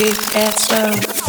It slow.